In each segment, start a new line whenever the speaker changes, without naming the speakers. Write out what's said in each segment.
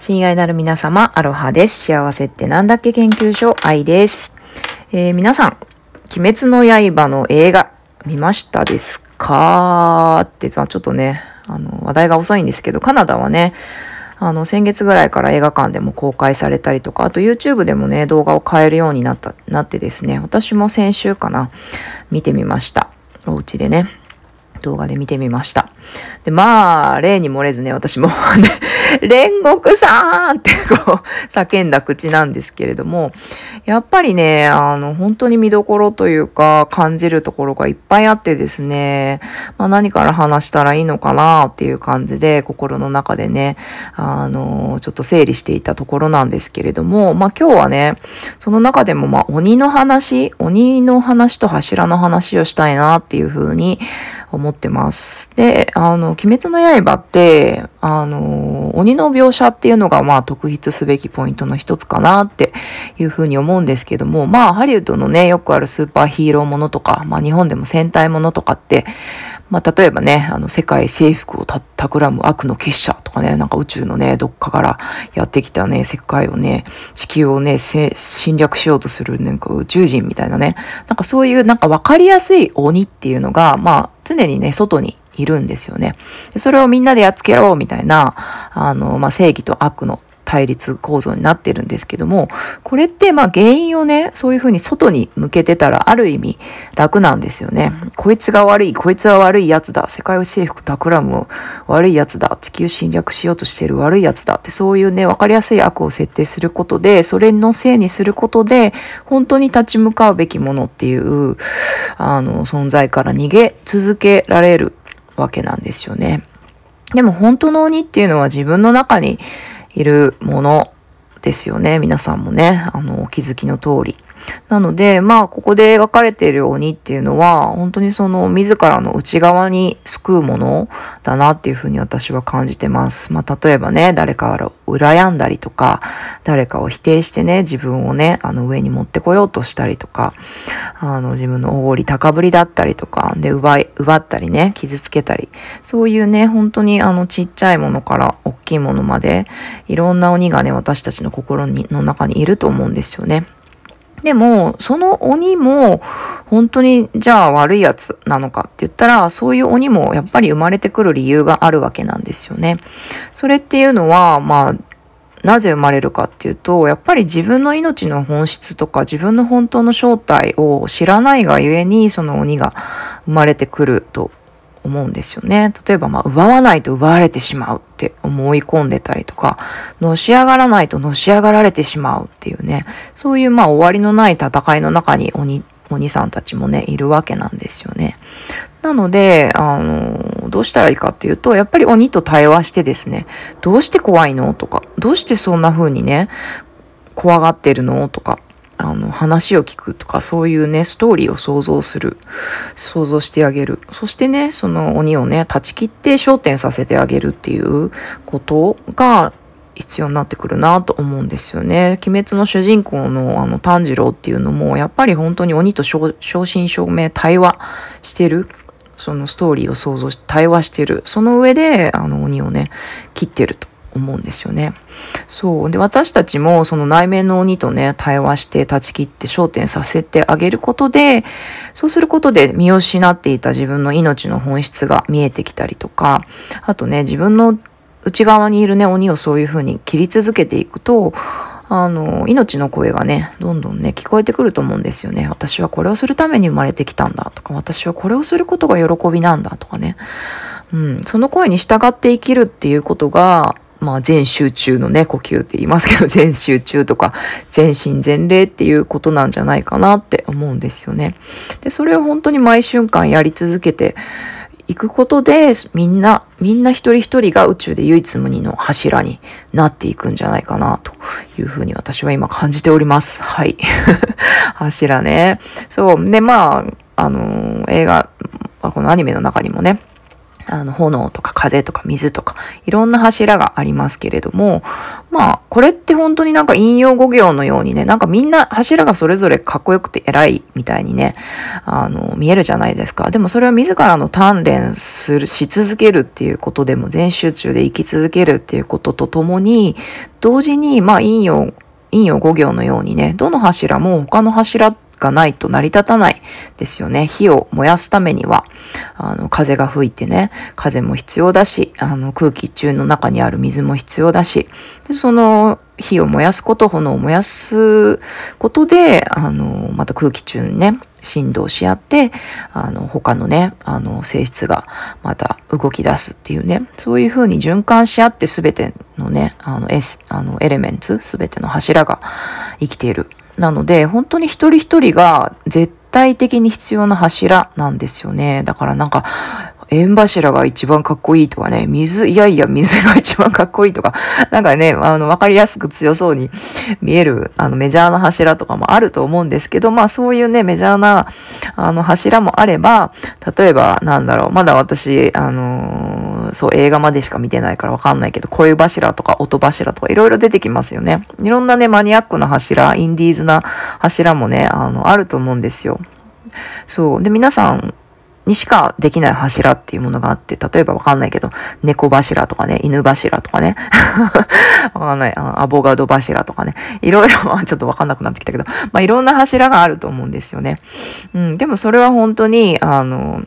親愛なる皆様、アロハです。幸せってなんだっけ？研究所、愛です。えー皆さん、鬼滅の刃の映画、見ましたですか？って、まあちょっとね、あの、話題が遅いんですけど、カナダはね、あの、先月ぐらいから映画館でも公開されたりとか、あと YouTube でもね、動画を変えるようになった、なってですね、私も先週かな、見てみました。お家でね。動画で見てみました。で、まあ、例に漏れずね、私も、煉獄さんってこう、叫んだ口なんですけれども、やっぱりね、あの、本当に見どころというか、感じるところがいっぱいあってですね、まあ何から話したらいいのかなっていう感じで、心の中でね、あの、ちょっと整理していたところなんですけれども、まあ今日はね、その中でもまあ鬼の話、鬼の話と柱の話をしたいなっていうふうに思ってます。で、あの、鬼滅の刃って、あの、鬼の描写っていうのがまあ特筆すべきポイントの一つかなっていうふうに思うんですけども、まあハリウッドのね、よくあるスーパーヒーローものとか、まあ日本でも戦隊ものとかって、まあ例えばね、あの世界征服をた企む悪の結社とかね、なんか宇宙のね、どっかからやってきたね、世界をね、地球をね、せ侵略しようとするなんか宇宙人みたいなね、なんかそういうなんかわかりやすい鬼っていうのが、まあ常にね、外にいるんですよね。それをみんなでやっつけろみたいな、あの、まあ正義と悪の対立構造になってるんですけども、これってまあ原因をね、そういうふうに外に向けてたらある意味楽なんですよね。こいつが悪い、こいつは悪い奴だ、世界を征服企む悪い奴だ、地球侵略しようとしてる悪い奴だってそういうね、わかりやすい悪を設定することで、それのせいにすることで、本当に立ち向かうべきものっていう、あの、存在から逃げ続けられるわけなんですよね。でも本当の鬼っていうのは自分の中にいるものですよね。皆さんもね、あの、お気づきの通り。なので、まあ、ここで描かれている鬼っていうのは、本当にその自らの内側に救うものだなっていうふうに私は感じてます。まあ、例えばね、誰かを羨んだりとか、誰かを否定してね、自分をね、あの上に持ってこようとしたりとか、あの自分のおごり高ぶりだったりとか、で、奪い、奪ったりね、傷つけたり、そういうね、本当にあのちっちゃいものから大きいものまで、いろんな鬼がね、私たちの心にの中にいると思うんですよね。でも、その鬼も、本当に、じゃあ悪いやつなのかって言ったら、そういう鬼もやっぱり生まれてくる理由があるわけなんですよね。それっていうのは、まあ、なぜ生まれるかっていうと、やっぱり自分の命の本質とか自分の本当の正体を知らないがゆえに、その鬼が生まれてくると思うんですよね。例えば、まあ、奪わないと奪われてしまうって思い込んでたりとか、のし上がらないとのし上がられてしまうっていうね、そういうまあ終わりのない戦いの中に鬼、鬼さんたちもね、いるわけなんですよね。なので、あの、どうしたらいいかっていうと、やっぱり鬼と対話してですね、どうして怖いのとか、どうしてそんな風にね、怖がってるのとか、あの、話を聞くとか、そういうね、ストーリーを想像する。想像してあげる。そしてね、その鬼をね、断ち切って焦点させてあげるっていうことが必要になってくるなと思うんですよね。鬼滅の主人公のあの炭治郎っていうのも、やっぱり本当に鬼と正真正銘対話してる。そのストーリーを想像して対話してる。その上で、あの鬼をね、切ってると。思うんですよね。そう。で、私たちもその内面の鬼とね、対話して断ち切って焦点させてあげることで、そうすることで見失っていた自分の命の本質が見えてきたりとか、あとね、自分の内側にいるね、鬼をそういう風に切り続けていくと、あの、命の声がね、どんどんね、聞こえてくると思うんですよね。私はこれをするために生まれてきたんだとか、私はこれをすることが喜びなんだとかね。うん、その声に従って生きるっていうことが、まあ、全集中のね、呼吸って言いますけど、全集中とか、全身全霊っていうことなんじゃないかなって思うんですよね。で、それを本当に毎瞬間やり続けていくことで、みんな、みんな一人一人が宇宙で唯一無二の柱になっていくんじゃないかな、というふうに私は今感じております。はい。柱ね。そう。で、まあ、あの、映画、このアニメの中にもね、あの、炎とか風とか水とか、いろんな柱がありますけれども、まあ、これって本当になんか引用語行のようにね、なんかみんな柱がそれぞれかっこよくて偉いみたいにね、あの、見えるじゃないですか。でもそれは自らの鍛錬する、し続けるっていうことでも全集中で生き続けるっていうこととともに、同時に、まあ、引用、引用語行のようにね、どの柱も他の柱ってがないと成り立たないですよね。火を燃やすためには、あの、風が吹いてね、風も必要だし、あの、空気中の中にある水も必要だし、でその、火を燃やすこと、炎を燃やすことで、あの、また空気中にね、振動し合って、あの、他のね、あの、性質がまた動き出すっていうね、そういう風に循環し合って全てのね、あの、エス、あの、エレメンツ、全ての柱が生きているなので、本当に一人一人が絶対的に必要な柱なんですよね。だからなんか、縁柱が一番かっこいいとかね、水、いやいや、水が一番かっこいいとか、なんかね、あの、わかりやすく強そうに見える、あの、メジャーな柱とかもあると思うんですけど、まあそういうね、メジャーな、あの、柱もあれば、例えば、なんだろう、まだ私、あのー、そう、映画までしか見てないからわかんないけど、声柱とか音柱とかいろいろ出てきますよね。いろんなね、マニアックな柱、インディーズな柱もね、あの、あると思うんですよ。そう。で、皆さん、にしかできない柱っていうものがあって、例えばわかんないけど、猫柱とかね、犬柱とかね、わかんない、アボガド柱とかね、いろいろ、ちょっとわかんなくなってきたけど、まあいろんな柱があると思うんですよね。うん、でもそれは本当に、あの、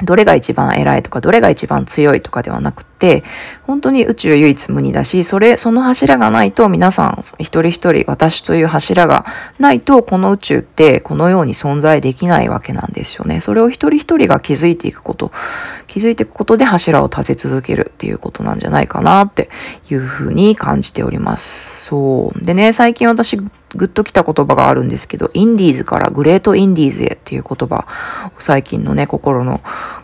どれが一番偉いとか、どれが一番強いとかではなくて、本当に宇宙唯一無二だし、それ、その柱がないと皆さん一人一人私という柱がないとこの宇宙ってこのように存在できないわけなんですよね。それを一人一人が気づいていくこと、気づいていくことで柱を立て続けるっていうことなんじゃないかなっていうふうに感じております。そう。でね、最近私グッときた言葉があるんですけど、インディーズからグレートインディーズへっていう言葉最近のね、心の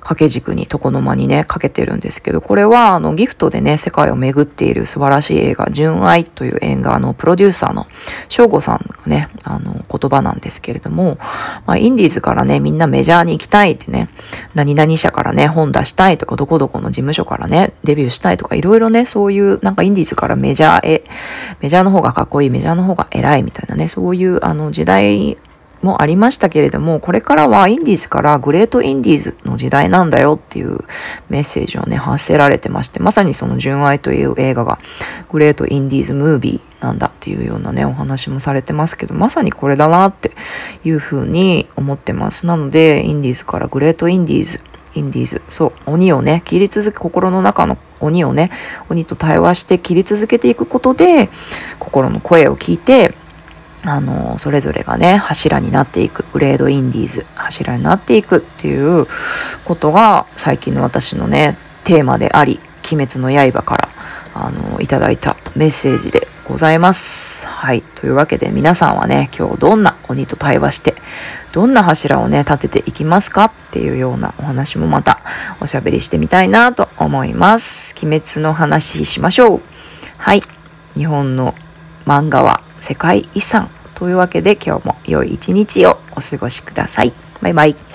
掛け軸に、床の間にね、かけてるんですけど、これはあのギフトでね、世界を巡っている素晴らしい映画、純愛という映画のプロデューサーの翔吾さんがね、あの言葉なんですけれども、まあ、インディーズからね、みんなメジャーに行きたいってね、何々社からね、本出したいとか、どこどこの事務所からね、デビューしたいとか、いろいろね、そういうなんかインディーズからメジャーへ、メジャーの方がかっこいい、メジャーの方が偉いみたいなね、そういうあの時代もありましたけれども、これからはインディーズからグレートインディーズの時代なんだよっていうメッセージをね、発せられてまして、まさにその純愛という映画がグレートインディーズムービーなんだっていうようなね、お話もされてますけど、まさにこれだなっていうふうに思ってます。なので、インディーズからグレートインディーズ、インディーズ、そう、鬼をね、切り続け、心の中の鬼をね、鬼と対話して切り続けていくことで、心の声を聞いて、あの、それぞれがね、柱になっていく、グレードインディーズ、柱になっていくっていうことが、最近の私のね、テーマであり、鬼滅の刃から、あの、いただいたメッセージでございます。はい。というわけで皆さんはね、今日どんな鬼と対話して、どんな柱をね、立てていきますか？っていうようなお話もまたおしゃべりしてみたいなと思います。鬼滅の話しましょう。はい。日本の漫画は世界遺産というわけで今日も良い一日をお過ごしください。バイバイ。